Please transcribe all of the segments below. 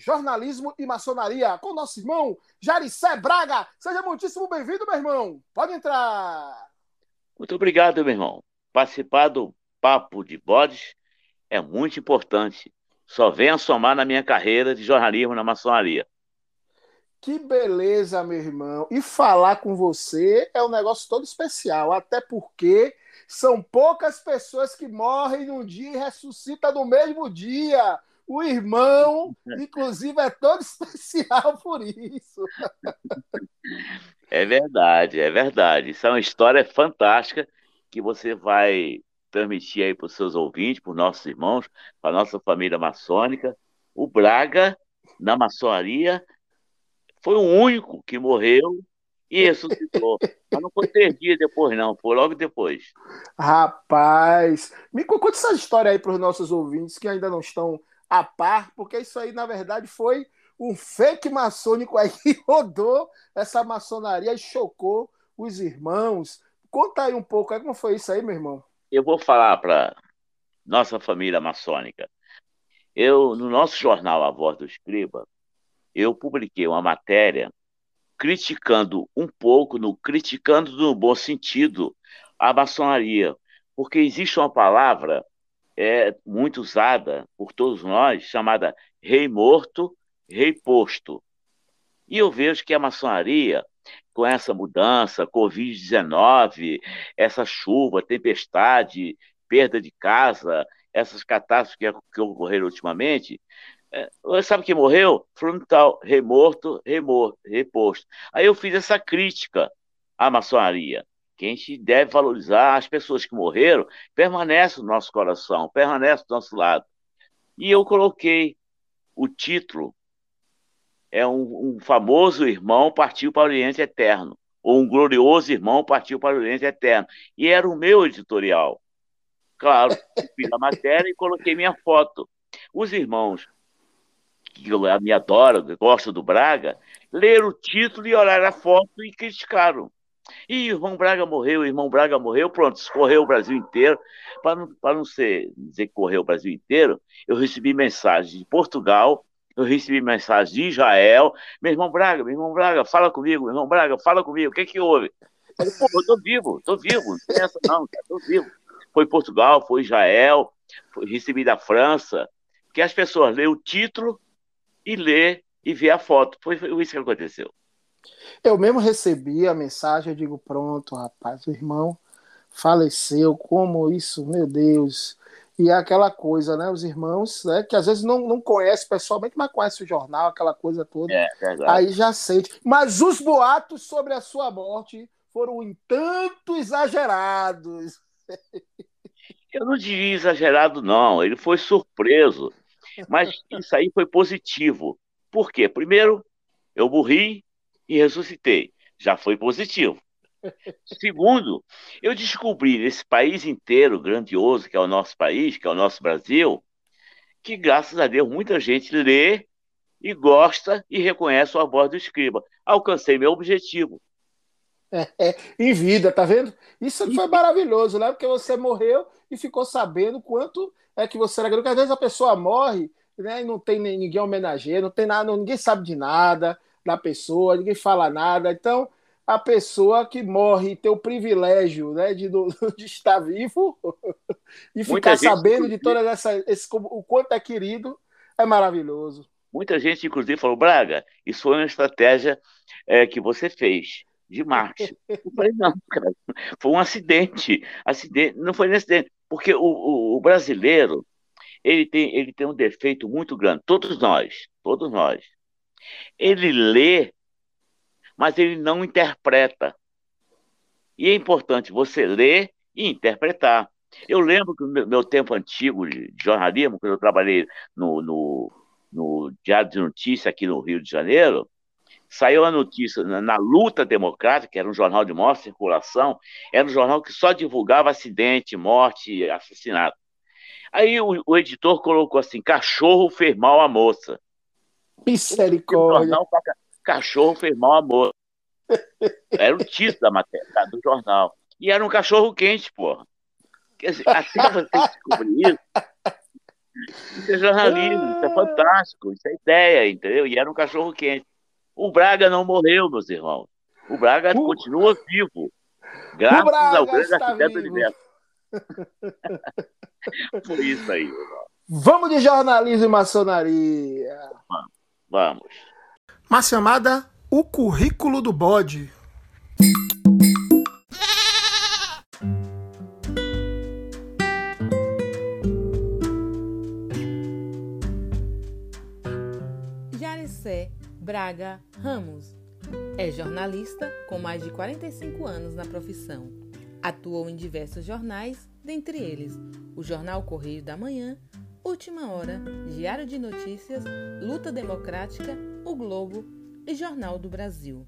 jornalismo e maçonaria com nosso irmão Jaricé Braga. Seja muitíssimo bem-vindo, meu irmão. Pode entrar. Muito obrigado, meu irmão. Participar do Papo de Bodes é muito importante. Só venha somar na minha carreira de jornalismo na maçonaria. Que beleza, meu irmão. E falar com você é um negócio todo especial, até porque são poucas pessoas que morrem num dia e ressuscitam no mesmo dia. O irmão, inclusive, é todo especial por isso. É verdade, é verdade. Isso é uma história fantástica que você vai transmitir aí para os seus ouvintes, para os nossos irmãos, para a nossa família maçônica. O Braga, na maçonaria, foi o único que morreu e ressuscitou. Mas não foi três dias depois, não, foi logo depois. Rapaz, me conta essa história aí para os nossos ouvintes que ainda não estão a par, porque isso aí, na verdade, foi um fake maçônico aí que rodou essa maçonaria e chocou os irmãos. Conta aí um pouco, como foi isso aí, meu irmão? Eu vou falar para nossa família maçônica. Eu, no nosso jornal A Voz do Escriba, eu publiquei uma matéria criticando um pouco, no criticando no bom sentido, a maçonaria, porque existe uma palavra é, muito usada por todos nós, chamada rei morto, rei posto. E eu vejo que a maçonaria, com essa mudança, Covid-19, essa chuva, tempestade, perda de casa, essas catástrofes que, que ocorreram ultimamente, é, sabe quem morreu? Frontal, remorto, remor, reposto. Aí eu fiz essa crítica à maçonaria, que a gente deve valorizar as pessoas que morreram, permanece no nosso coração, permanece do nosso lado. E eu coloquei o título, é um, um famoso irmão partiu para o Oriente Eterno, ou um glorioso irmão partiu para o Oriente Eterno. E era o meu editorial. Claro, fiz a matéria e coloquei minha foto. Os irmãos que me adoro, gosto do Braga, leram o título e olharam a foto e criticaram. E irmão Braga morreu, irmão Braga morreu, pronto, escorreu o Brasil inteiro. Para não, não ser, dizer que correu o Brasil inteiro, eu recebi mensagens de Portugal, eu recebi mensagens de Israel. Meu irmão Braga, meu irmão Braga, fala comigo, meu irmão Braga, fala comigo, o que é que houve? Eu falei, pô, eu tô vivo, tô vivo, não tem essa não, tô vivo. Foi Portugal, foi Israel, foi, recebi da França, que as pessoas lêem o título e ler e ver a foto. Foi, foi isso que aconteceu. Eu mesmo recebi a mensagem, eu digo, pronto, rapaz, o irmão faleceu, como isso, meu Deus. E é aquela coisa, né? Os irmãos, né? Que às vezes não, não conhece pessoalmente, mas conhece o jornal, aquela coisa toda. É, aí já sente. Mas os boatos sobre a sua morte foram um tanto exagerados. Eu não diria exagerado, não. Ele foi surpreso. Mas isso aí foi positivo. Por quê? Primeiro, eu morri e ressuscitei. Já foi positivo. Segundo, eu descobri nesse país inteiro grandioso que é o nosso país, que é o nosso Brasil, que graças a Deus muita gente lê e gosta e reconhece a voz do escriba. Alcancei meu objetivo. É, é, em vida, tá vendo? Isso foi maravilhoso, né? Porque você morreu e ficou sabendo quanto é que você era grande. Porque às vezes a pessoa morre né, e não tem ninguém homenageia, não tem nada, ninguém sabe de nada da pessoa, ninguém fala nada. Então, a pessoa que morre tem o privilégio né, de, de estar vivo e ficar sabendo de todas essas. Esse, o quanto é querido, é maravilhoso. Muita gente, inclusive, falou: Braga, isso foi uma estratégia é, que você fez de marketing. Eu falei, não, cara, foi um acidente. acidente. Não foi um acidente, porque o, o, o, brasileiro ele tem, ele tem um defeito muito grande, todos nós, todos nós. Ele lê, mas ele não interpreta. E é importante você ler e interpretar. Eu lembro que no meu, tempo antigo de jornalismo, quando eu trabalhei no, no, no Diário de Notícia aqui no Rio de Janeiro, saiu a notícia na, na, Luta Democrática, que era um jornal de maior circulação, era um jornal que só divulgava acidente, morte, assassinato. Aí o, o editor colocou assim: cachorro fez mal à moça. Misericórdia. Jornal, cachorro fez mal moça. Era o título da matéria, do jornal. E era um cachorro quente, porra. Quer dizer, até você descobrir isso, isso é jornalismo, isso é fantástico, isso é ideia, entendeu? E era um cachorro quente. O Braga não morreu, meus irmãos. O Braga o... continua vivo. Graças ao grande arquiteto do universo. Por isso aí, irmão. Vamos de jornalismo e maçonaria. Vamos. Vamos. Uma chamada O Currículo do Bode. Braga Ramos. É jornalista com mais de 45 anos na profissão. Atuou em diversos jornais, dentre eles o Jornal Correio da Manhã, Última Hora, Diário de Notícias, Luta Democrática, O Globo e Jornal do Brasil.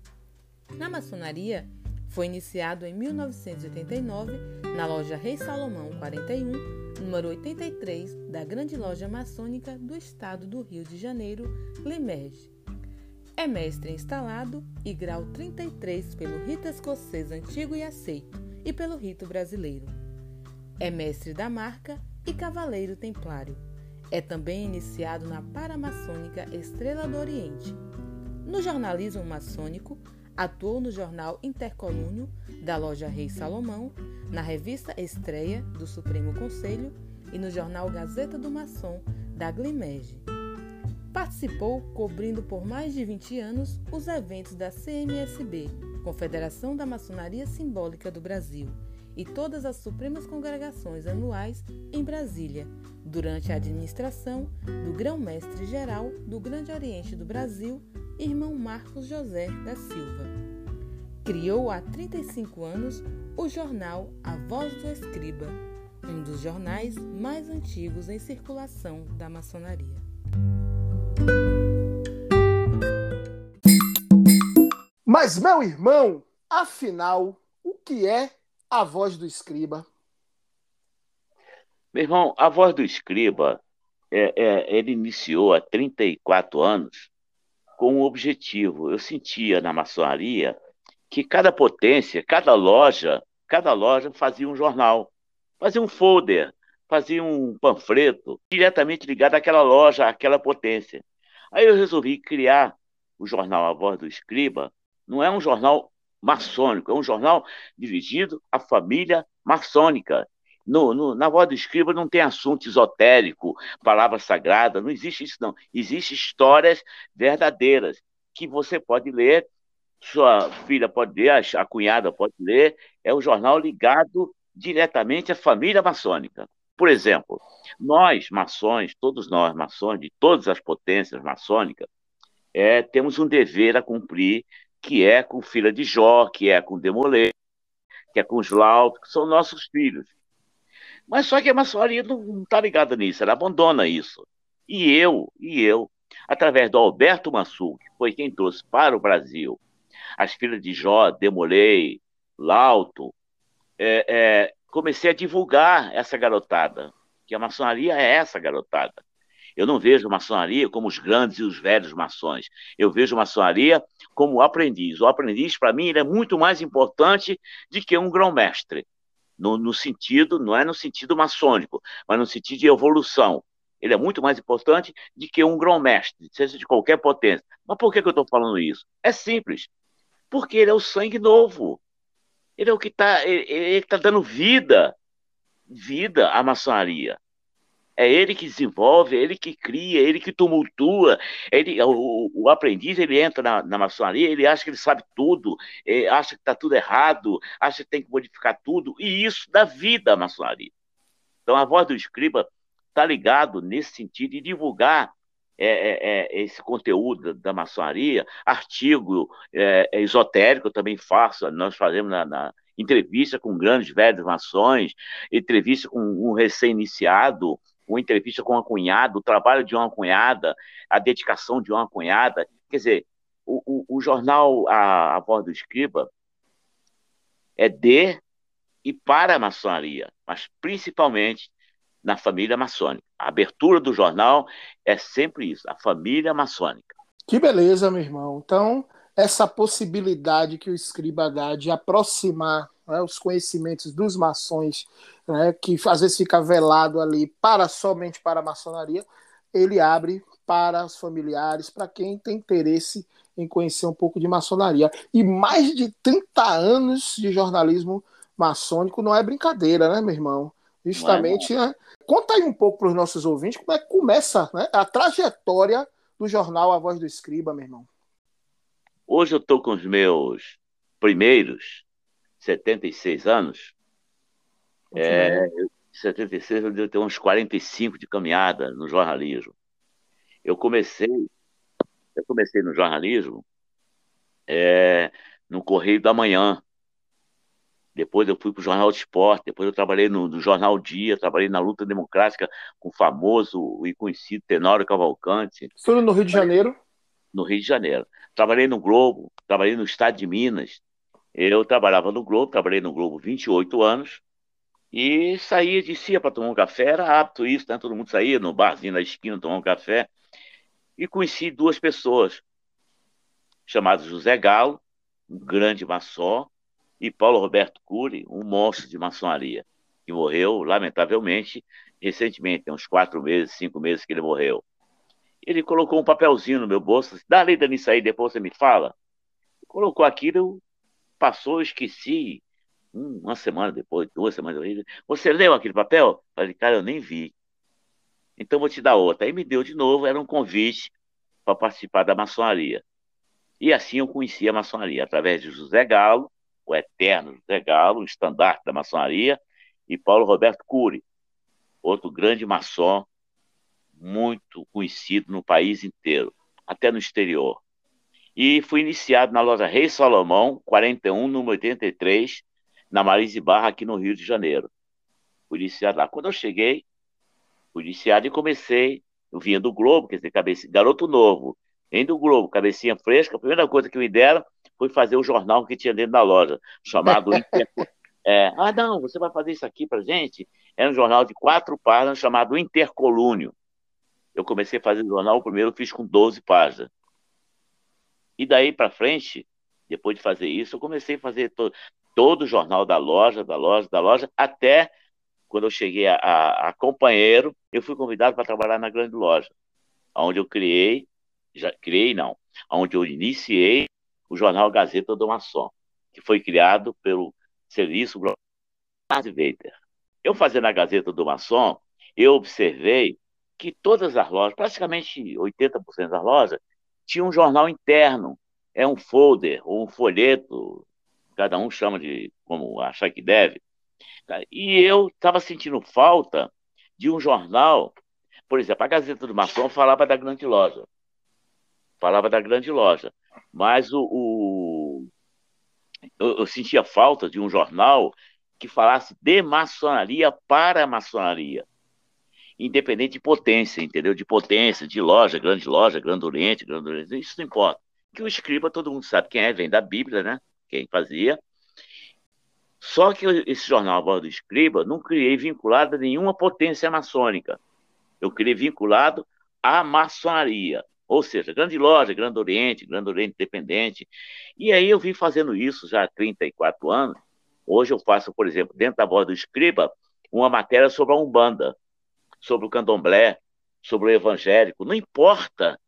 Na maçonaria, foi iniciado em 1989 na loja Rei Salomão 41, número 83 da Grande Loja Maçônica do Estado do Rio de Janeiro, Limerge. É mestre instalado e grau 33 pelo rito escocês antigo e aceito e pelo rito brasileiro. É mestre da marca e cavaleiro templário. É também iniciado na paramaçônica Estrela do Oriente. No jornalismo maçônico, atuou no jornal Intercolúnio da loja Rei Salomão, na revista Estreia do Supremo Conselho e no jornal Gazeta do Maçom da Glimege. Participou, cobrindo por mais de 20 anos, os eventos da CMSB, Confederação da Maçonaria Simbólica do Brasil, e todas as Supremas Congregações anuais em Brasília, durante a administração do Grão-Mestre Geral do Grande Oriente do Brasil, irmão Marcos José da Silva. Criou há 35 anos o jornal A Voz do Escriba, um dos jornais mais antigos em circulação da maçonaria. Mas, meu irmão, afinal, o que é a voz do escriba? Meu irmão, a voz do escriba, é, é, ele iniciou há 34 anos com um objetivo. Eu sentia na maçonaria que cada potência, cada loja, cada loja fazia um jornal, fazia um folder, fazia um panfleto diretamente ligado àquela loja, àquela potência. Aí eu resolvi criar o jornal A Voz do Escriba. Não é um jornal maçônico, é um jornal dirigido à família maçônica. No, no, na voz do escriba não tem assunto esotérico, palavra sagrada, não existe isso não. Existem histórias verdadeiras que você pode ler, sua filha pode ler, a, a cunhada pode ler. É um jornal ligado diretamente à família maçônica. Por exemplo, nós, maçons, todos nós, maçons, de todas as potências maçônicas, é, temos um dever a cumprir, que é com Filha de Jó, que é com Demolê, que é com os que são nossos filhos. Mas só que a maçonaria não está ligada nisso, ela abandona isso. E eu, e eu, através do Alberto Mansur, que foi quem trouxe para o Brasil as filhas de Jó, Demolei, Lauto, é, é, comecei a divulgar essa garotada, que a maçonaria é essa garotada. Eu não vejo maçonaria como os grandes e os velhos maçons. Eu vejo maçonaria como aprendiz. O aprendiz, para mim, ele é muito mais importante do que um grão-mestre. No, no, sentido, não é no sentido maçônico, mas no sentido de evolução. Ele é muito mais importante do que um grão-mestre, seja de qualquer potência. Mas por que, que eu estou falando isso? É simples. Porque ele é o sangue novo. Ele é o que está ele, tá dando vida, vida à maçonaria. É ele que desenvolve, é ele que cria, é ele que tumultua. Ele, o, o aprendiz ele entra na, na, maçonaria, ele acha que ele sabe tudo, acha que está tudo errado, acha que tem que modificar tudo, e isso dá vida à maçonaria. Então a voz do escriba está ligado nesse sentido de divulgar é, é, é, esse conteúdo da maçonaria, artigo é, é esotérico eu também faço, nós fazemos na, na entrevista com grandes velhos maçons, entrevista com um recém-iniciado, uma entrevista com uma cunhada, o trabalho de uma cunhada, a dedicação de uma cunhada. Quer dizer, o, o, o jornal a, a Voz do Escriba é de e para a maçonaria, mas principalmente na família maçônica. A abertura do jornal é sempre isso, a família maçônica. Que beleza, meu irmão. Então, essa possibilidade que o escriba dá de aproximar né, os conhecimentos dos maçons, né, que às vezes fica velado ali para somente para a maçonaria, ele abre para os familiares, para quem tem interesse em conhecer um pouco de maçonaria. E mais de 30 anos de jornalismo maçônico não é brincadeira, né, meu irmão? Justamente, é, né? Conta aí um pouco para os nossos ouvintes como é que começa né, a trajetória do jornal A Voz do Escriba, meu irmão. Hoje eu estou com os meus primeiros 76 anos. É, 76 eu devo ter uns 45 de caminhada no jornalismo. Eu comecei, eu comecei no jornalismo é, no Correio da Manhã. Depois eu fui para o Jornal de Esporte, depois eu trabalhei no, no, Jornal Dia, trabalhei na luta democrática com o famoso e conhecido Tenório Cavalcante. Tudo no Rio de Janeiro? No Rio de Janeiro. Trabalhei no Globo, trabalhei no Estado de Minas. Eu trabalhava no Globo, trabalhei no Globo 28 anos e saía, descia para tomar um café, era apto isso, né? todo mundo saía no barzinho na esquina tomar um café. E conheci duas pessoas, chamadas José Galo, um grande maçom, e Paulo Roberto Cury, um monstro de maçonaria, que morreu, lamentavelmente, recentemente, tem uns quatro meses, cinco meses que ele morreu. Ele colocou um papelzinho no meu bolso, dá lida nisso aí, depois você me fala. Colocou aquilo, passou, eu esqueci. uma semana depois, duas semanas depois, você leu aquele papel? Falei, cara, eu nem vi. Então vou te dar outra. Aí me deu de novo, era um convite para participar da maçonaria. E assim eu conheci a maçonaria, através de José Galo, o eterno José Galo, o estandarte da maçonaria, e Paulo Roberto Cury, outro grande maçom, muito conhecido no país inteiro, até no exterior. E fui iniciado na loja Rei Salomão, 41, número 83, na Marise Barra, aqui no Rio de Janeiro. Fui iniciado lá. Quando eu cheguei, fui iniciado e comecei, eu vinha do Globo, quer dizer, cabeça, garoto novo, vem do Globo, cabecinha fresca, a primeira coisa que me deram foi fazer o jornal que tinha dentro da loja, chamado é, Ah, não, você vai fazer isso aqui para gente? Era um jornal de quatro páginas chamado Intercolúnio. Eu comecei a fazer o jornal, o primeiro eu fiz com 12 páginas. E daí para frente, depois de fazer isso, eu comecei a fazer to todo o jornal da loja, da loja, da loja, até quando eu cheguei a, a, a companheiro, eu fui convidado para trabalhar na grande loja, onde eu criei, já criei não, onde eu iniciei o jornal Gazeta do Maçom, que foi criado pelo serviço Vader. Eu fazendo a Gazeta do Maçom, eu observei que todas as lojas, praticamente 80% das lojas, tinham um jornal interno, é um folder ou um folheto, cada um chama de como achar que deve. E eu estava sentindo falta de um jornal, por exemplo, a Gazeta do Maçom falava da grande loja, falava da grande loja. Mas o, o eu, eu, sentia falta de um jornal que falasse de maçonaria para a maçonaria. Independente de potência, entendeu? De potência, de loja, grande loja, grande oriente, grande oriente, isso não importa. Que o escriba, todo mundo sabe quem é, vem da Bíblia, né? Quem fazia. Só que esse jornal, a Voz do Escriba, não criei vinculado a nenhuma potência maçônica. Eu criei vinculado à maçonaria. Ou seja, Grande Loja, Grande Oriente, Grande Oriente Independente. E aí eu vim fazendo isso já há 34 anos. Hoje eu faço, por exemplo, dentro da voz do Escriba, uma matéria sobre a Umbanda, sobre o Candomblé, sobre o evangélico. Não importa,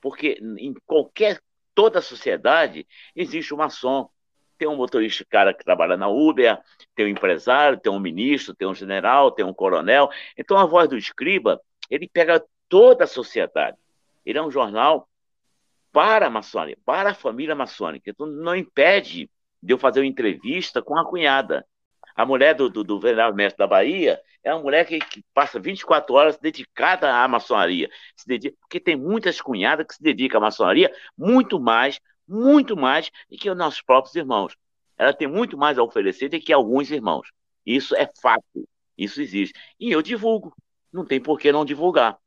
porque em qualquer, toda a sociedade existe um maçom. Tem um motorista cara que trabalha na Uber, tem um empresário, tem um ministro, tem um general, tem um coronel. Então a voz do escriba, ele pega toda a sociedade. Ele é um jornal para a maçônica, para a família maçônica. Então, não impede de eu fazer uma entrevista com a cunhada. A mulher do, do, do venerável mestre da Bahia é uma mulher que, que, passa 24 horas dedicada à maçonaria. Se dedica, porque tem muitas cunhadas que se dedicam à maçonaria muito mais, muito mais do que os nossos próprios irmãos. Ela tem muito mais a oferecer do que alguns irmãos. Isso é fato. Isso existe. E eu divulgo não tem por que não divulgar.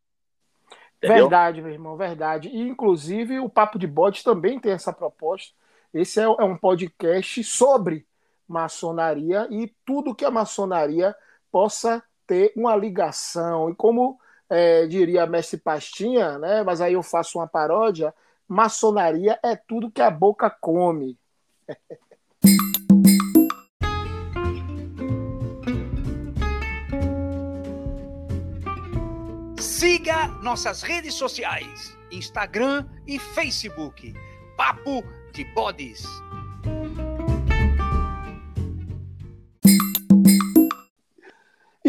Entendeu? Verdade, meu irmão, verdade. E, inclusive, o Papo de Bode também tem essa proposta. Esse é, é um podcast sobre maçonaria e tudo que a maçonaria possa ter uma ligação. E como é, diria Mestre Pastinha, né, mas aí eu faço uma paródia, maçonaria é tudo que a boca come. Siga nossas redes sociais, Instagram e Facebook. Papo de Bodes.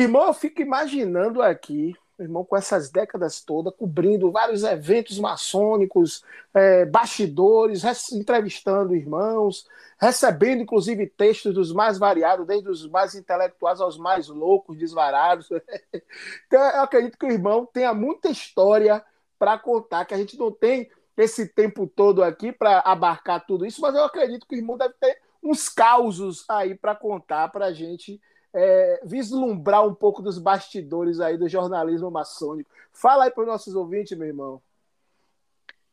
Irmão, eu fico imaginando aqui, irmão, com essas décadas todas, cobrindo vários eventos maçônicos, é, bastidores, entrevistando irmãos, recebendo inclusive textos dos mais variados, desde os mais intelectuais aos mais loucos, desvarados. então, eu acredito que o irmão tenha muita história para contar, que a gente não tem esse tempo todo aqui para abarcar tudo isso, mas eu acredito que o irmão deve ter uns causos aí para contar para a gente é, vislumbrar um pouco dos bastidores aí do jornalismo maçônico. Fala aí para os nossos ouvintes, meu irmão.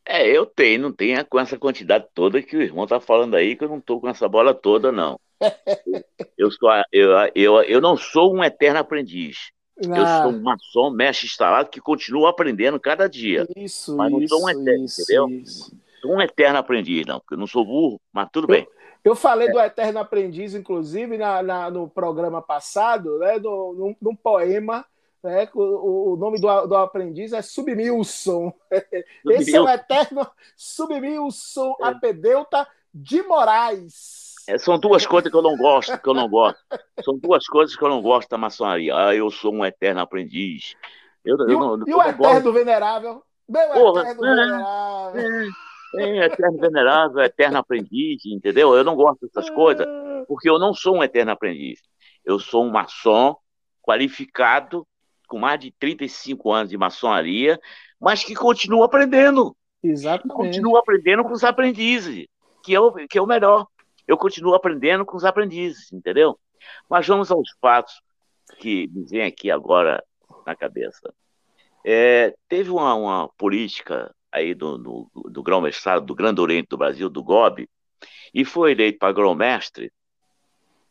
É, eu tenho, não tenho com essa quantidade toda que o irmão tá falando aí, que eu não tô com essa bola toda, não. eu, sou, eu, eu, eu não sou um eterno aprendiz. Ah. Eu sou um maçom, mestre instalado, que continua aprendendo cada dia. Isso, mas não isso, sou um eterno, isso, entendeu? Isso. Sou um eterno aprendiz, não, porque eu não sou burro, mas tudo bem. Eu, falei é. do Eterno Aprendiz, inclusive, na, na no programa passado, né, no, num, num poema né? O, o nome do, do aprendiz é Submilson. Esse é o eterno Submilson é. Apedeuta de Moraes. É, são duas coisas que eu não gosto, que eu não gosto. São duas coisas que eu não gosto da maçonaria. Ah, eu sou um eterno aprendiz. Eu, e, eu não, e o eterno gosto. venerável? Meu Porra, eterno é, venerável. É, eterno venerável, eterno aprendiz, entendeu? Eu não gosto dessas coisas, porque eu não sou um eterno aprendiz. Eu sou um maçom qualificado com mais de 35 anos de maçonaria, mas que continua aprendendo. Exatamente. Continua aprendendo com os aprendizes, que é, o, que é o melhor. Eu continuo aprendendo com os aprendizes, entendeu? Mas vamos aos fatos que me vem aqui agora na cabeça. É, teve uma, uma, política aí do, do, do grão-mestrado do Grande Oriente do Brasil, do GOB, e foi eleito para grão-mestre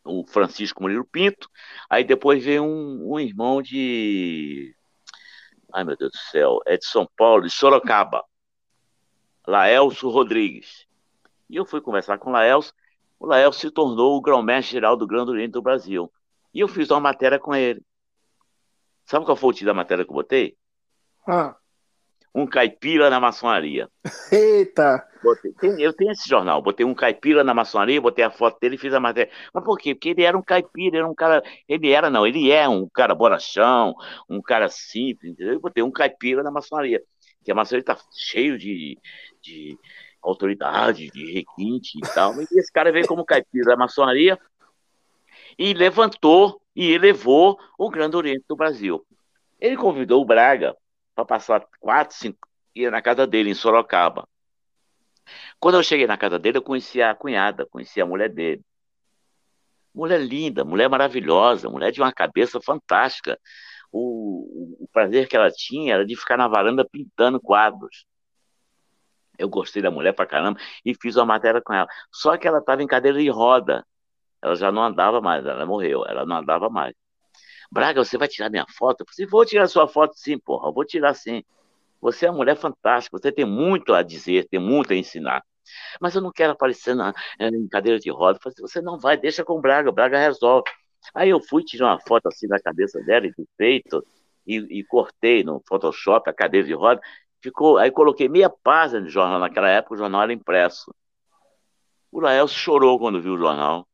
o Francisco Murilo Pinto, aí depois veio um, um, irmão de. Ai, meu Deus do céu, é de São Paulo, de Sorocaba, Laelso Rodrigues. E eu fui conversar com o Laelso, o Laelso se tornou o grão-mestre geral do Grande Oriente do Brasil. E eu fiz uma matéria com ele. Sabe qual foi o título da matéria que eu botei? Ah um caipira na maçonaria. Eita! Botei, eu tenho esse jornal, botei um caipira na maçonaria, botei a foto dele e fiz a matéria. Mas por quê? Porque ele era um caipira, era um cara. Ele era, não, ele é um cara borachão, um cara simples, entendeu? Eu botei um caipira na maçonaria. Que a maçonaria está cheio de, de autoridade, de requinte e tal. E esse cara veio como caipira da maçonaria e levantou e elevou o Grande Oriente do Brasil. Ele convidou o Braga para passar quatro, cinco dias na casa dele, em Sorocaba. Quando eu cheguei na casa dele, eu conheci a cunhada, conheci a mulher dele. Mulher linda, mulher maravilhosa, mulher de uma cabeça fantástica. O, o prazer que ela tinha era de ficar na varanda pintando quadros. Eu gostei da mulher pra caramba e fiz uma matéria com ela. Só que ela estava em cadeira de roda. Ela já não andava mais, ela morreu, ela não andava mais. Braga, você vai tirar minha foto? Eu falei, vou tirar sua foto sim, porra, vou tirar sim. Você é uma mulher fantástica, você tem muito a dizer, tem muito a ensinar. Mas eu não quero aparecer na, em cadeira de roda. Eu falei, você não vai, deixa com o Braga, o Braga resolve. Aí eu fui tirar uma foto assim na cabeça dela e do peito, e, e cortei no Photoshop a cadeira de roda. Ficou, aí coloquei meia página de jornal. Naquela época o jornal era impresso. O Lael chorou quando viu o jornal.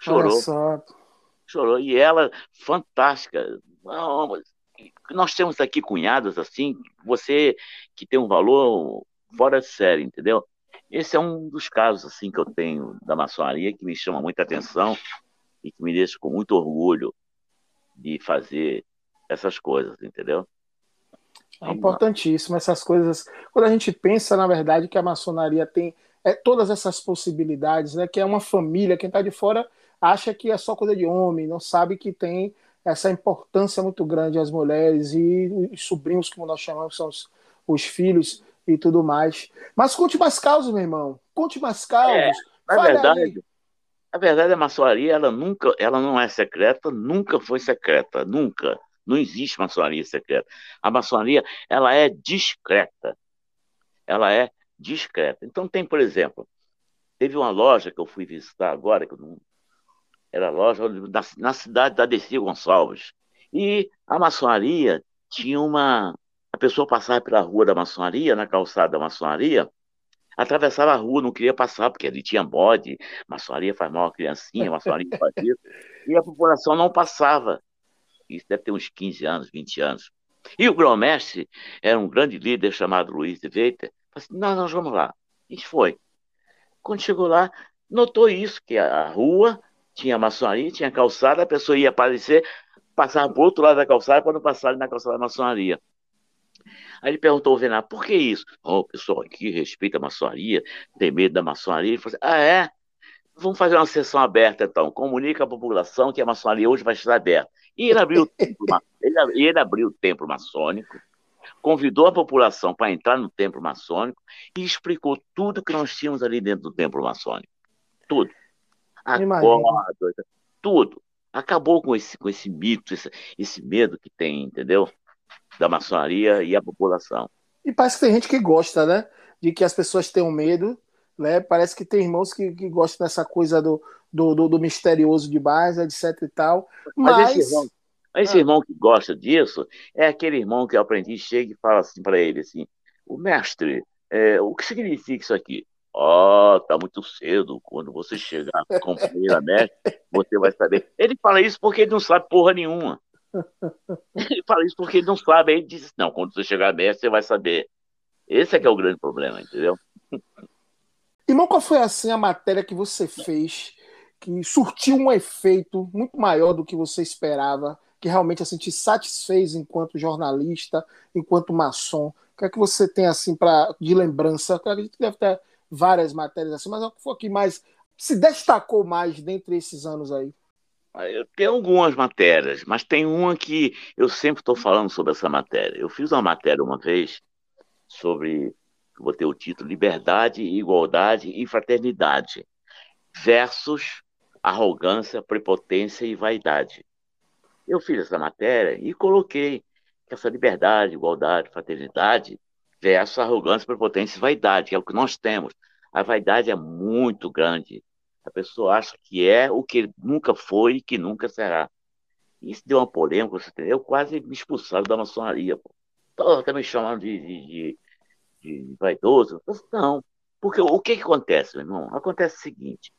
Chorou. Chorou. E ela, fantástica. nós temos aqui cunhadas assim, você que tem um valor fora de série, entendeu? Esse é um dos casos assim que eu tenho da maçonaria que me chama muita atenção e que me deixa com muito orgulho de fazer essas coisas, entendeu? É importantíssimo essas coisas. Quando a gente pensa, na verdade, que a maçonaria tem é, todas essas possibilidades, né? Que é uma família, quem está de fora acha que é só coisa de homem, não sabe que tem essa importância muito grande às mulheres e os sobrinhos, como nós chamamos, são os, os filhos e tudo mais. Mas conte mais causas, meu irmão. Conte mais causas. É, na verdade, aí. a verdade, a maçonaria ela nunca, ela não é secreta, nunca foi secreta, nunca. Não existe maçonaria secreta. A maçonaria ela é discreta. Ela é discreta. Então tem, por exemplo, teve uma loja que eu fui visitar agora, que não, era loja na, na cidade da Desi Gonçalves. E a maçonaria tinha uma. A pessoa passava pela rua da maçonaria, na calçada da maçonaria, atravessava a rua, não queria passar, porque ali tinha bode, maçonaria faz mal a criancinha, maçonaria faz isso, e a população não passava. Isso deve ter uns 15 anos, 20 anos. E o grão-mestre era um grande líder chamado Luiz de Veiter. Falei assim, não, nós vamos lá. A gente foi. Quando chegou lá, notou isso, que a rua tinha maçonaria, tinha calçada, a pessoa ia aparecer, passava para o outro lado da calçada quando passaram na calçada da maçonaria. Aí ele perguntou ao Venar, por que isso? Oh, o pessoal aqui respeita a maçonaria, tem medo da maçonaria. Ele falou assim, ah, é? Vamos fazer uma sessão aberta, então. Comunica à população que a maçonaria hoje vai estar aberta. E ele abriu o templo, ele, ele abriu o templo maçônico, convidou a população para entrar no templo maçônico e explicou tudo que nós tínhamos ali dentro do templo maçônico. Tudo acorda, tudo. Acabou com esse, com esse mito, esse, esse medo que tem, entendeu? Da maçonaria e a população. E parece que tem gente que gosta, né? De que as pessoas tenham medo, né? Parece que tem irmãos que, que gostam dessa coisa do, do, do, do misterioso demais, etc e tal. Mas, Mas esse, irmão, esse ah. irmão que gosta disso é aquele irmão que o aprendiz chega e fala assim para ele assim, o mestre, é, o que significa isso aqui? Ó, oh, tá muito cedo. Quando você chegar com primeira mestre, você vai saber. Ele fala isso porque ele não sabe porra nenhuma. Ele fala isso porque ele não sabe. Aí ele diz: Não, quando você chegar mestre, você vai saber. Esse é que é o grande problema, entendeu? Irmão, qual foi assim a matéria que você fez que surtiu um efeito muito maior do que você esperava, que realmente assim, te satisfez enquanto jornalista, enquanto maçom? O que é que você tem assim para de lembrança? Eu acredito que deve ter várias matérias assim, mas o que foi que mais se destacou mais dentre esses anos aí? Ah, tenho algumas matérias, mas tem uma que eu sempre estou falando sobre essa matéria. Eu fiz uma matéria uma vez sobre, vou ter o título Liberdade, Igualdade e Fraternidade versus arrogância, prepotência e vaidade. Eu fiz essa matéria e coloquei que essa liberdade, igualdade, fraternidade versus arrogância, prepotência e vaidade, que é o que nós temos. A vaidade é muito grande. A pessoa acha que é o que nunca foi e que nunca será. Isso deu uma polêmica, você entendeu? Quase me expulsaram da maçonaria. Pô. Até me chamando de, de, de, de vaidoso. Não, porque o que, que acontece, meu irmão? Acontece o seguinte.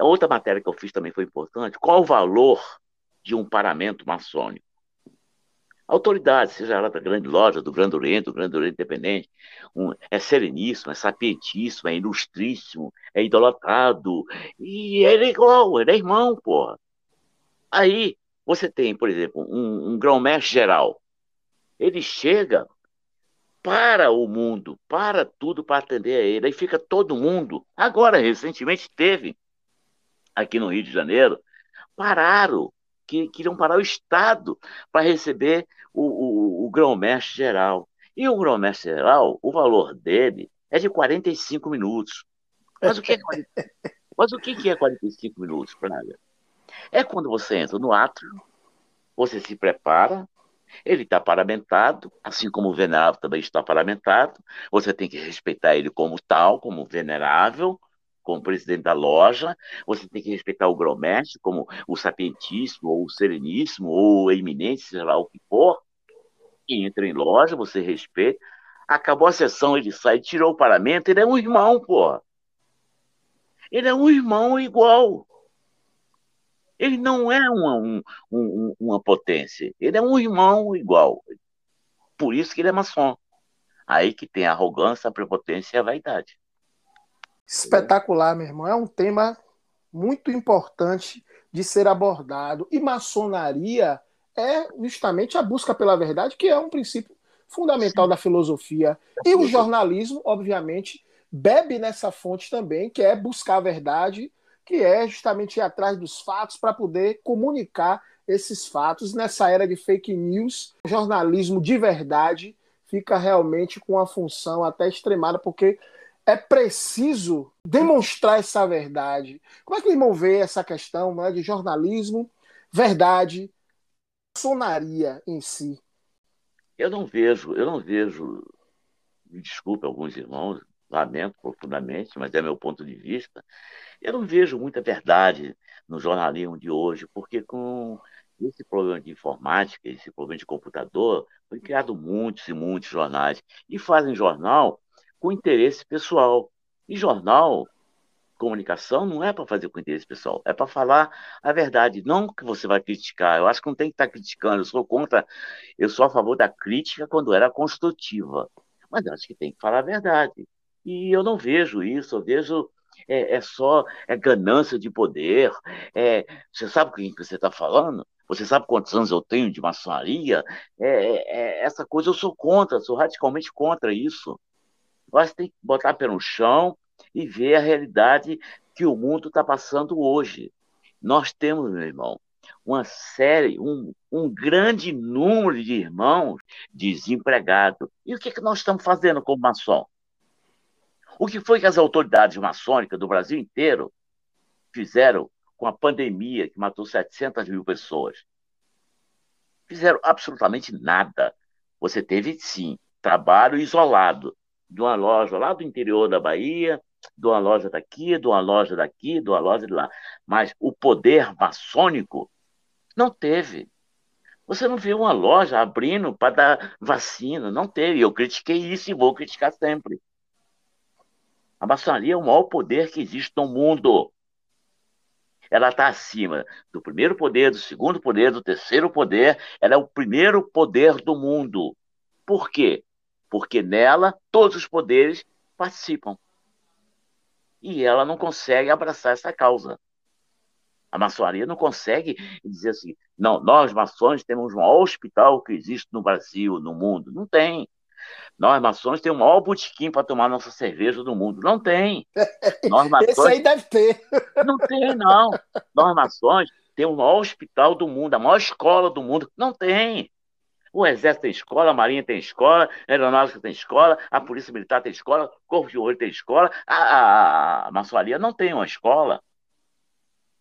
A outra matéria que eu fiz também foi importante. Qual o valor de um paramento maçônico? Autoridade, seja ela da grande loja, do Grande Oriente, do Grande Oriente Independente, um, é sereníssimo, é sapientíssimo, é ilustríssimo, é idolatrado, e ele é igual, ele é irmão, porra. Aí você tem, por exemplo, um, um grão-mestre geral, ele chega para o mundo, para tudo para atender a ele, aí fica todo mundo. Agora, recentemente teve, aqui no Rio de Janeiro, pararam que queriam parar o Estado para receber o, o, o grão-mestre geral. E o grão-mestre geral, o valor dele é de 45 minutos. Mas o que é, mas o que é 45 minutos, Praga? É quando você entra no átrio, você se prepara, ele está paramentado, assim como o venerável também está paramentado, você tem que respeitar ele como tal, como venerável, como presidente da loja, você tem que respeitar o grão-mestre como o sapientíssimo, ou o sereníssimo, ou o eminente, seja lá o que for, e entra em loja, você respeita. Acabou a sessão, ele sai, tirou o paramento, ele é um irmão, pô. Ele é um irmão igual. Ele não é uma, um, um, uma potência, ele é um irmão igual. Por isso que ele é maçom. Aí que tem a arrogância, a prepotência e a vaidade. Espetacular, meu irmão. É um tema muito importante de ser abordado. E maçonaria é justamente a busca pela verdade, que é um princípio fundamental Sim. da filosofia. E o jornalismo, obviamente, bebe nessa fonte também, que é buscar a verdade, que é justamente ir atrás dos fatos para poder comunicar esses fatos. Nessa era de fake news, o jornalismo de verdade fica realmente com uma função até extremada, porque é preciso demonstrar essa verdade. Como é que o irmão vê essa questão né, de jornalismo, verdade, sonaria em si? Eu não vejo, eu não vejo, me desculpe alguns irmãos, lamento profundamente, mas é meu ponto de vista, eu não vejo muita verdade no jornalismo de hoje, porque com esse problema de informática, esse problema de computador, foi criado muitos e muitos jornais, e fazem jornal com interesse pessoal. E jornal, comunicação, não é para fazer com interesse pessoal, é para falar a verdade, não que você vai criticar. Eu acho que não tem que estar tá criticando, eu sou contra, eu sou a favor da crítica quando era construtiva, mas acho que tem que falar a verdade. E eu não vejo isso, eu vejo é, é só é ganância de poder. É, você sabe com quem que você está falando? Você sabe quantos anos eu tenho de maçonaria? É, é, é, essa coisa eu sou contra, sou radicalmente contra isso. Nós tem que botar pé no chão e ver a realidade que o mundo está passando hoje. Nós temos, meu irmão, uma série, um, um grande número de irmãos desempregados. E o que, que nós estamos fazendo como maçom? O que foi que as autoridades maçônicas do Brasil inteiro fizeram com a pandemia que matou 700 mil pessoas? Fizeram absolutamente nada. Você teve, sim, trabalho isolado de uma loja lá do interior da Bahia, de uma loja daqui, de uma loja daqui, de uma loja de lá. Mas o poder maçônico não teve. Você não viu uma loja abrindo para dar vacina, não teve. Eu critiquei isso e vou criticar sempre. A maçonaria é o maior poder que existe no mundo. Ela está acima do primeiro poder, do segundo poder, do terceiro poder. Ela é o primeiro poder do mundo. Por quê? Porque nela todos os poderes participam. E ela não consegue abraçar essa causa. A maçonaria não consegue dizer assim, não, nós maçons temos o maior hospital que existe no Brasil, no mundo. Não tem. Nós maçons temos o maior botequim para tomar nossa cerveja do mundo. Não tem. Nós maçons... Esse aí deve ter. Não tem, não. Nós maçons temos o maior hospital do mundo, a maior escola do mundo. Não tem. O Exército tem escola, a Marinha tem escola, a Aeronáutica tem escola, a Polícia Militar tem escola, o Corpo de Ouro tem escola, a, a, a maçonaria não tem uma escola.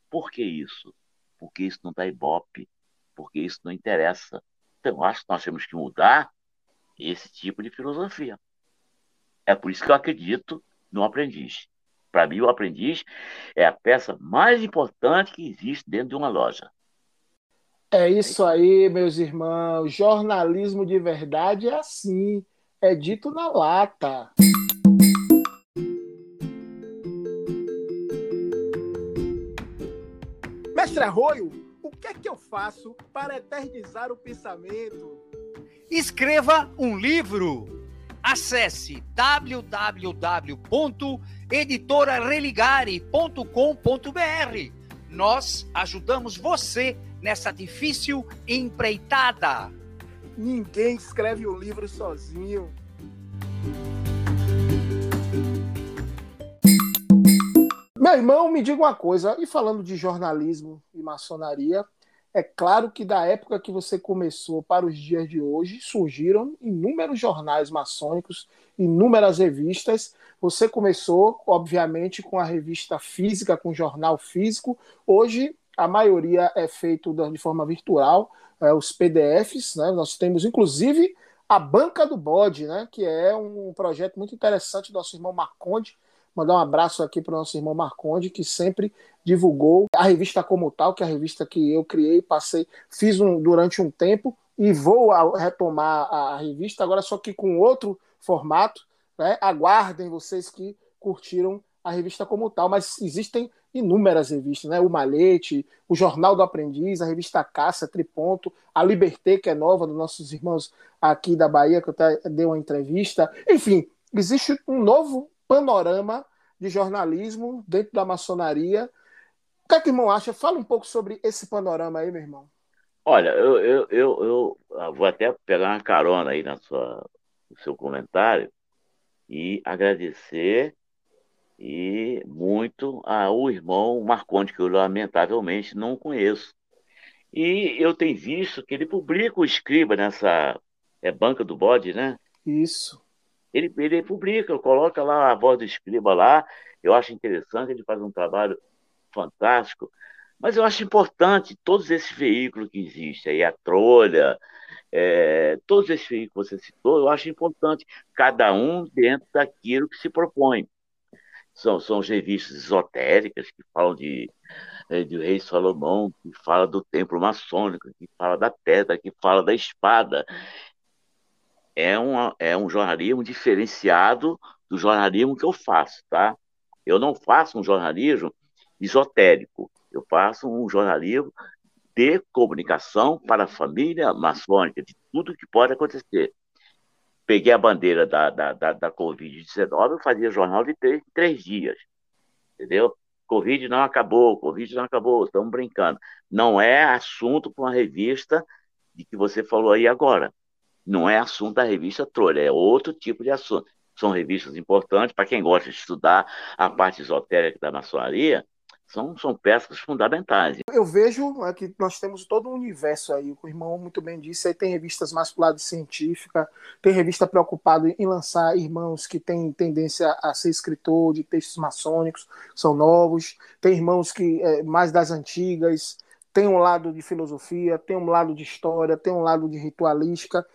Por que isso? Porque isso não dá ibope, porque isso não interessa. Então, acho que nós temos que mudar esse tipo de filosofia. É por isso que eu acredito no aprendiz. Para mim, o aprendiz é a peça mais importante que existe dentro de uma loja. É isso aí, meus irmãos. Jornalismo de verdade é assim. É dito na lata. Mestre Arroio, o que é que eu faço para eternizar o pensamento? Escreva um livro. Acesse www.editorareligare.com.br. Nós ajudamos você nessa difícil empreitada. Ninguém escreve um livro sozinho. Meu irmão, me diga uma coisa, e falando de jornalismo e maçonaria, é claro que da época que você começou para os dias de hoje, surgiram inúmeros jornais maçônicos, inúmeras revistas. Você começou, obviamente, com a revista física, com o jornal físico. Hoje, a maioria é feito de forma virtual, é, os PDFs. Né? Nós temos, inclusive, a Banca do Bode, né? que é um projeto muito interessante do nosso irmão Marconde, Mandar um abraço aqui para o nosso irmão Marconde, que sempre divulgou a revista como tal, que é a revista que eu criei, passei, fiz um, durante um tempo e vou retomar a revista, agora só que com outro formato. Né? Aguardem vocês que curtiram a revista como tal, mas existem inúmeras revistas, né? O Malete, o Jornal do Aprendiz, a revista Caça, Triponto, a Liberté, que é nova, dos nossos irmãos aqui da Bahia, que eu até dei uma entrevista. Enfim, existe um novo panorama de jornalismo dentro da maçonaria. O que é que o irmão acha? Fala um pouco sobre esse panorama aí, meu irmão. Olha, eu, eu, eu, eu vou até pegar uma carona aí na sua, no seu comentário e agradecer e muito ao irmão Marconde, que eu lamentavelmente não conheço. E eu tenho visto que ele publica o escriba nessa é, banca do bode, né? Isso. Ele, ele publica, coloca lá a voz do escriba lá. Eu acho interessante, ele faz um trabalho fantástico. Mas eu acho importante todos esses veículos que existem aí, a trolha, é, todos esses veículos que você citou, eu acho importante, cada um dentro daquilo que se propõe. São, são revistas esotéricas que falam de, é, de rei Salomão, que fala do templo maçônico, que fala da pedra, que fala da espada. É, uma, é um jornalismo diferenciado do jornalismo que eu faço, tá? Eu não faço um jornalismo esotérico, eu faço um jornalismo de comunicação para a família maçônica, de tudo que pode acontecer peguei a bandeira da, da, da, da Covid-19, eu fazia jornal de três, três dias, entendeu? Covid não acabou, Covid não acabou, estamos brincando. Não é assunto para uma revista de que você falou aí agora. Não é assunto da revista Trolha, é outro tipo de assunto. São revistas importantes para quem gosta de estudar a parte esotérica da maçonaria, são, são peças fundamentais. Eu vejo é, que nós temos todo um universo aí, o irmão muito bem disse, aí tem revistas mais para lado científica, tem revista preocupada em lançar irmãos que têm tendência a ser escritor de textos maçônicos, são novos, tem irmãos que é, mais das antigas, tem um lado de filosofia, tem um lado de história, tem um lado de ritualística,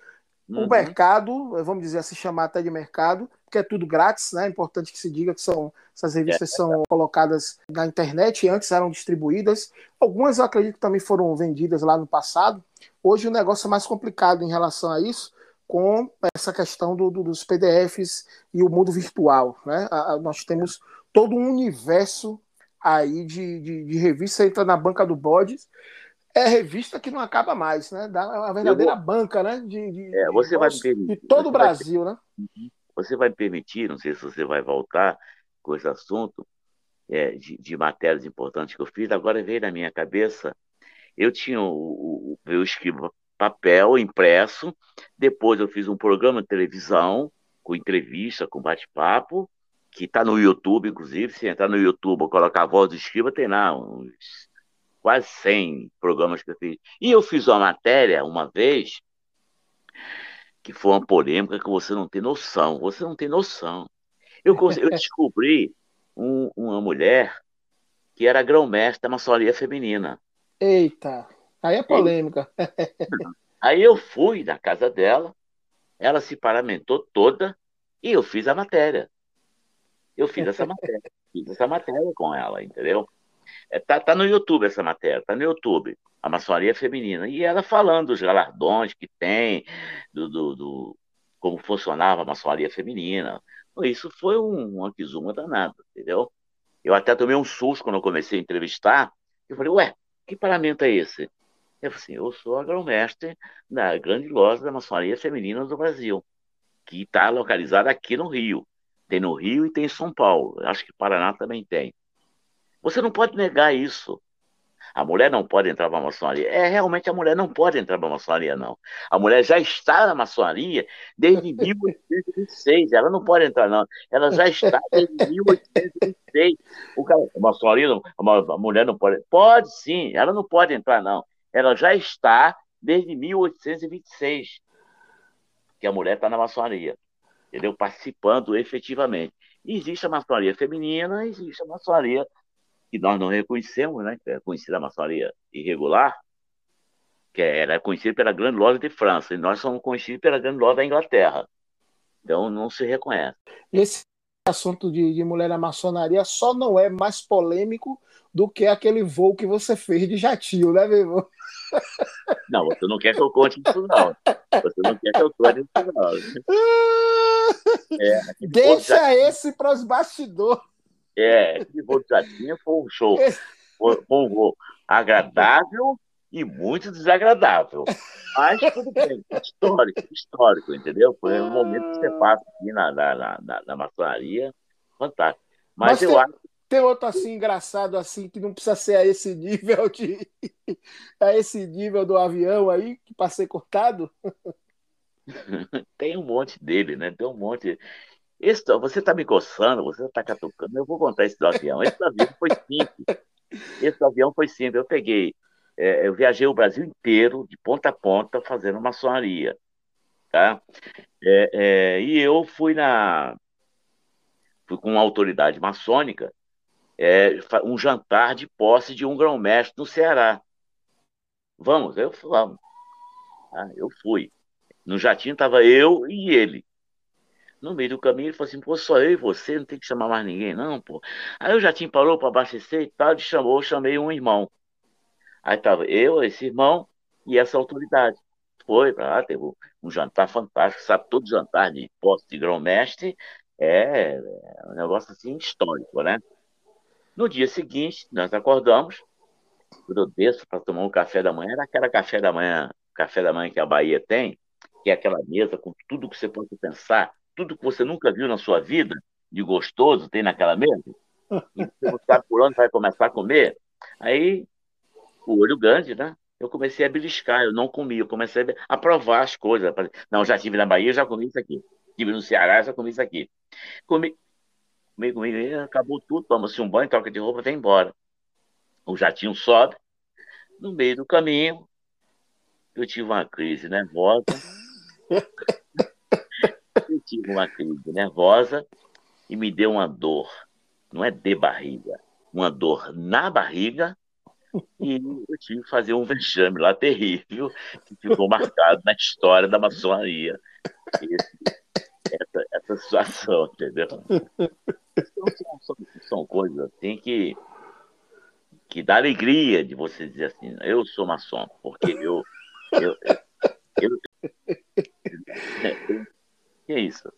Uhum. O mercado, vamos dizer assim, chamar até de mercado, porque é tudo grátis, né? É importante que se diga que são, essas revistas é. são colocadas na internet e antes eram distribuídas. Algumas eu acredito que também foram vendidas lá no passado. Hoje o negócio é mais complicado em relação a isso, com essa questão do, do, dos PDFs e o mundo virtual. Né? A, a, nós temos todo um universo aí de, de, de revista, entra na banca do Bodes é revista que não acaba mais, né? Dá uma verdadeira vou... banca, né? De, de, é, você de, vai me permitir, de todo o Brasil, vai... né? Você vai me permitir, não sei se você vai voltar com esse assunto, é, de, de, matérias importantes que eu fiz, agora veio na minha cabeça, eu tinha o, o, eu escrevo papel impresso, depois eu fiz um programa de televisão com entrevista, com bate-papo, que está no YouTube, inclusive, se entrar no YouTube, colocar a voz do escriba, tem lá uns quase 100 programas que eu fiz. E eu fiz uma matéria uma vez que foi uma polêmica que você não tem noção. Você não tem noção. Eu, eu descobri um, uma mulher que era grão-mestre da maçonaria feminina. Eita, aí é polêmica. Aí eu fui na casa dela, ela se paramentou toda e eu fiz a matéria. Eu fiz essa matéria, fiz essa matéria com ela, entendeu? É, tá, no YouTube essa matéria, tá no YouTube. A maçonaria feminina. E ela falando dos galardões que tem, do, do, do como funcionava a maçonaria feminina. Isso foi um, uma quizuma danada, entendeu? Eu até tomei um susto quando eu comecei a entrevistar. Eu falei, ué, que parlamento é esse? Eu falei assim, eu sou agromestre da grande loja da maçonaria feminina do Brasil, que está localizada aqui no Rio. Tem no Rio e tem em São Paulo. Acho que Paraná também tem. Você não pode negar isso. A mulher não pode entrar para a maçonaria. É, realmente a mulher não pode entrar para a maçonaria, não. A mulher já está na maçonaria desde 1826. Ela não pode entrar, não. Ela já está desde 1826. O cara, a maçonaria, a mulher não pode. Pode sim, ela não pode entrar, não. Ela já está desde 1826 que a mulher está na maçonaria. Entendeu? Participando efetivamente. Existe a maçonaria feminina, existe a maçonaria que nós não reconhecemos, né, que é conhecida a maçonaria irregular, que era conhecida pela Grande Loja de França, e nós somos conhecidos pela Grande Loja da Inglaterra. Então não se reconhece. Esse assunto de, de mulher na maçonaria só não é mais polêmico do que aquele voo que você fez de jatinho, né, meu irmão? Não, você não quer que eu conte isso, não. Você não quer que eu conte isso, não. É, Deixa esse para os bastidores. É, voo de jatinho foi um show. Foi, foi um voo agradável e muito desagradável. Mas tudo bem, histórico, histórico, entendeu? Foi um momento que você passa aqui na, na, na, na maçonaria, fantástico. Mas, Mas eu tem, acho. Tem outro assim engraçado assim que não precisa ser a esse nível de a esse nível do avião aí que passei cortado. tem um monte dele, né? Tem um monte. Esse, você está me coçando, você está catucando. Eu vou contar esse do avião. Esse do avião foi simples. Esse do avião foi simples. Eu peguei é, eu viajei o Brasil inteiro, de ponta a ponta, fazendo maçonaria. Tá? É, é, e eu fui na. Fui com uma autoridade maçônica, é, um jantar de posse de um grão-mestre no Ceará. Vamos, eu vamos. Ah, eu fui. No jatinho estava eu e ele. No meio do caminho, ele falou assim: pô, só eu e você, não tem que chamar mais ninguém, não, pô. Aí o jatinho parou para abastecer e tal, ele chamou, eu chamei um irmão. Aí estava eu, esse irmão e essa autoridade. Foi para lá, teve um jantar fantástico, sabe? Todo jantar de posse de grão-mestre é, é um negócio assim histórico, né? No dia seguinte, nós acordamos, quando eu desço para tomar um café da manhã, era aquela café da manhã, café da manhã que a Bahia tem, que é aquela mesa com tudo que você pode pensar, tudo que você nunca viu na sua vida, de gostoso, tem naquela mesa. E você não sabe por onde vai começar a comer. Aí o olho grande, né? Eu comecei a beliscar, eu não comi, eu comecei a provar as coisas. Não, já estive na Bahia, já comi isso aqui. Estive no Ceará, já comi isso aqui. Comi, comi, comi, acabou tudo, toma-se um banho, troca de roupa, vem embora. O jatinho sobe, no meio do caminho, eu tive uma crise nervosa. tive uma crise nervosa e me deu uma dor, não é de barriga, uma dor na barriga e eu tive que fazer um vexame lá terrível, que ficou marcado na história da maçonaria. Esse, essa, essa situação, entendeu? Então, são, são, são, coisas assim que, que dá alegria de você dizer assim, eu sou maçom, porque eu. eu, eu, eu é isso.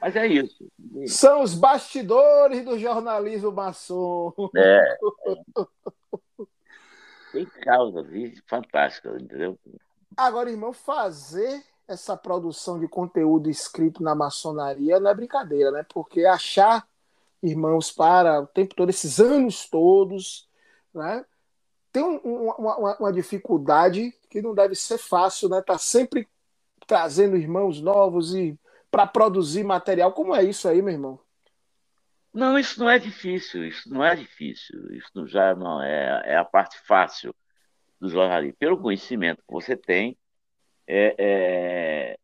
Mas é isso. São os bastidores do jornalismo maçom. É. Tem causas fantásticas, entendeu? Agora, irmão, fazer essa produção de conteúdo escrito na maçonaria não é brincadeira, né? Porque achar irmãos para o tempo todo, esses anos todos, né? Tem um, uma, uma, dificuldade que não deve ser fácil, né? Tá sempre trazendo irmãos novos e para produzir material. Como é isso aí, meu irmão? Não, isso não é difícil, isso não é difícil, isso já não é, é a parte fácil do jornalismo. Pelo conhecimento que você tem, é, é,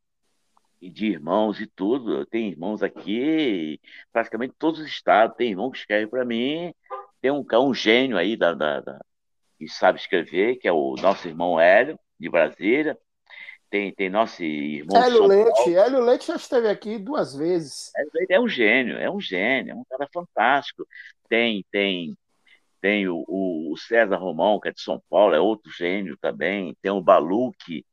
de irmãos e tudo, tem irmãos aqui, praticamente todos os estados, tem irmão que escreve para mim, tem um, um gênio aí da, da, da, que sabe escrever, que é o nosso irmão Hélio, de Brasília, tem, tem nosso irmão. Hélio Leite, Hélio Leite já esteve aqui duas vezes. Hélio Leite é um gênio, é um gênio, é um cara fantástico. Tem, tem, tem o, o César Romão, que é de São Paulo, é outro gênio também. Tem o Baluque.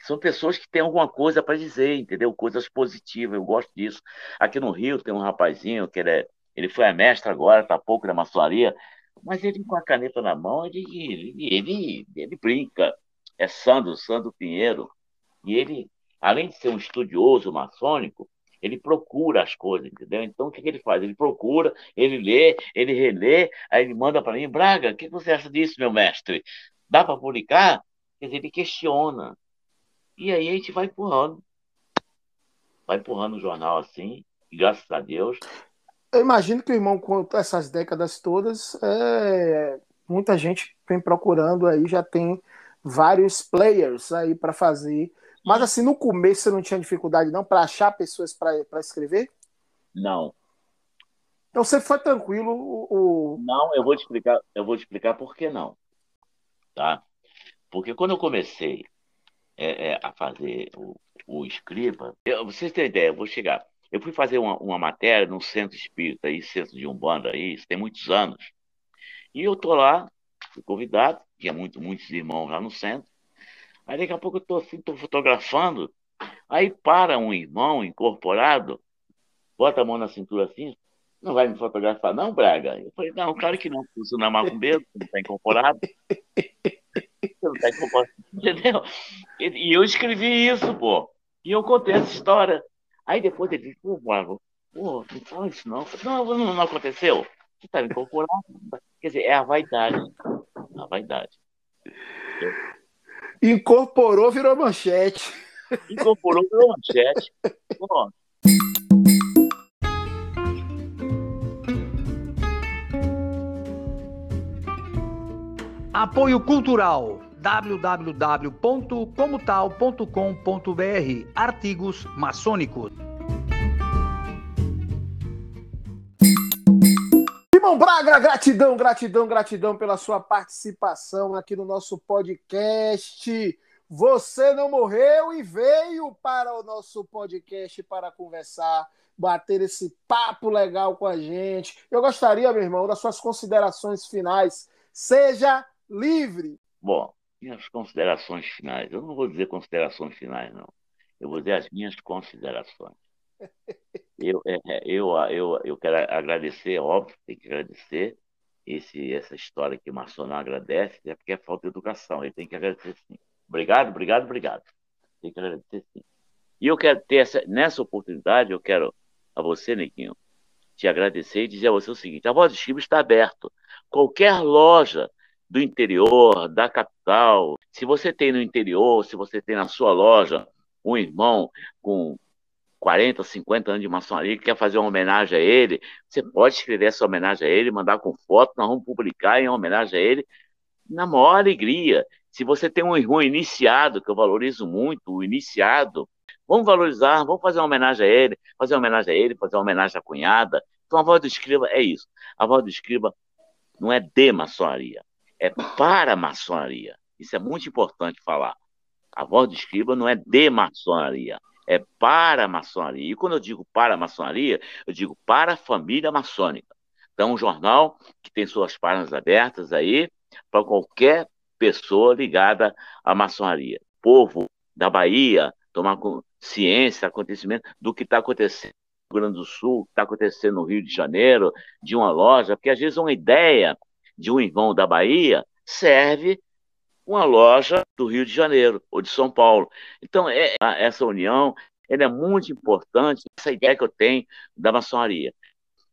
São pessoas que têm alguma coisa para dizer, entendeu? Coisas positivas, eu gosto disso. Aqui no Rio tem um rapazinho que ele, é, ele foi a mestre agora, tá pouco na maçonaria, mas ele com a caneta na mão, ele, ele, ele, ele brinca. É Sandro, Sandro Pinheiro e ele, além de ser um estudioso maçônico, ele procura as coisas, entendeu? Então, o que, que ele faz? Ele procura, ele lê, ele relê, aí ele manda para mim, Braga, o que você acha disso, meu mestre? Dá para publicar? Quer dizer, ele questiona. E aí a gente vai empurrando. Vai empurrando o jornal assim, e graças a Deus. Eu imagino que o irmão, com essas décadas todas, é... muita gente vem procurando aí, já tem vários players aí para fazer mas assim, no começo você não tinha dificuldade não para achar pessoas para escrever? Não. Então você foi tranquilo o, Não, eu vou te explicar, eu vou te explicar por que não. Tá? Porque quando eu comecei é, é, a fazer o, o escriba, eu, vocês têm ideia, eu vou chegar. Eu fui fazer uma, uma matéria no centro espírita aí, centro de Umbanda aí, isso tem muitos anos. E eu tô lá, fui convidado, tinha muito, muitos irmãos lá no centro. Aí daqui a pouco eu tô assim, tô fotografando. Aí para um irmão incorporado, bota a mão na cintura assim, não vai me fotografar, não, Braga? Eu falei, não, claro que não, você não é macumbeiro, você não está incorporado. Você não está incorporado, entendeu? E eu escrevi isso, pô. E eu contei essa história. Aí depois ele disse, pô, Braga, pô, não fala isso não. Não, não, não aconteceu. Você estava incorporado. Quer dizer, é a vaidade. A vaidade. Incorporou, virou manchete. Incorporou, virou manchete. Pronto. Apoio Cultural www.comotal.com.br Artigos maçônicos. Irmão Braga, gratidão, gratidão, gratidão pela sua participação aqui no nosso podcast. Você não morreu e veio para o nosso podcast para conversar, bater esse papo legal com a gente. Eu gostaria, meu irmão, das suas considerações finais. Seja livre. Bom, minhas considerações finais. Eu não vou dizer considerações finais, não. Eu vou dizer as minhas considerações. Eu, é, é, eu, eu, eu quero agradecer, é óbvio, tem que agradecer esse, essa história que o Marçom não agradece, é porque é falta de educação. Ele tem que agradecer sim. Obrigado, obrigado, obrigado. Tem que agradecer sim. E eu quero ter essa, nessa oportunidade, eu quero a você, Nequinho, te agradecer e dizer a você o seguinte: a Voz do Chico está aberto. Qualquer loja do interior, da capital, se você tem no interior, se você tem na sua loja um irmão com 40, 50 anos de maçonaria que quer fazer uma homenagem a ele, você pode escrever essa homenagem a ele, mandar com foto, nós vamos publicar em homenagem a ele na maior alegria. Se você tem um irmão iniciado, que eu valorizo muito, o iniciado, vamos valorizar, vamos fazer uma homenagem a ele, fazer uma homenagem a ele, fazer uma homenagem à cunhada. Então a voz do escriba é isso. A voz do escriba não é de maçonaria, é para maçonaria. Isso é muito importante falar. A voz do escriba não é de maçonaria, é para a maçonaria. E quando eu digo para a maçonaria, eu digo para a família maçônica. Então, um jornal que tem suas páginas abertas aí para qualquer pessoa ligada à maçonaria. Povo da Bahia tomar ciência, acontecimento do que está acontecendo no Rio Grande do Sul, que está acontecendo no Rio de Janeiro, de uma loja, porque às vezes uma ideia de um irmão da Bahia serve uma loja do Rio de Janeiro ou de São Paulo. Então, é, essa união é muito importante, essa ideia que eu tenho da maçonaria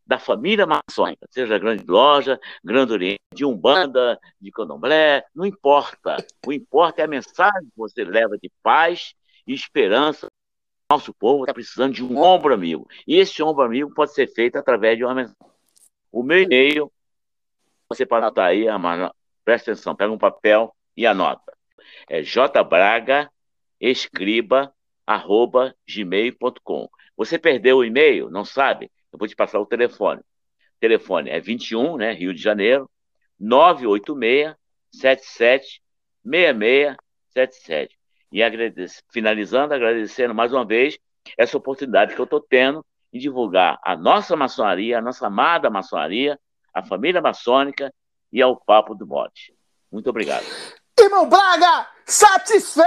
da família maçônica, seja grande loja, grande oriente, de umbanda, de candomblé, não importa. O importa é a mensagem que você leva de paz e esperança. Nosso povo está precisando de um ombro amigo. E esse ombro amigo pode ser feito através de uma mensagem. O meu e-mail, você pode anotar aí, presta atenção, pega um papel e anota. É jbraga.escriba.gmail.com. Você perdeu o e-mail? Não sabe? Eu vou te passar o telefone. O telefone é 21, né, Rio de Janeiro, 986 77 6677. E finalizando, agradecendo mais uma vez essa oportunidade que eu estou tendo em divulgar a nossa maçonaria, a nossa amada maçonaria, a família maçônica e ao Papo do Bote. Muito obrigado. Irmão Braga, satisfeito!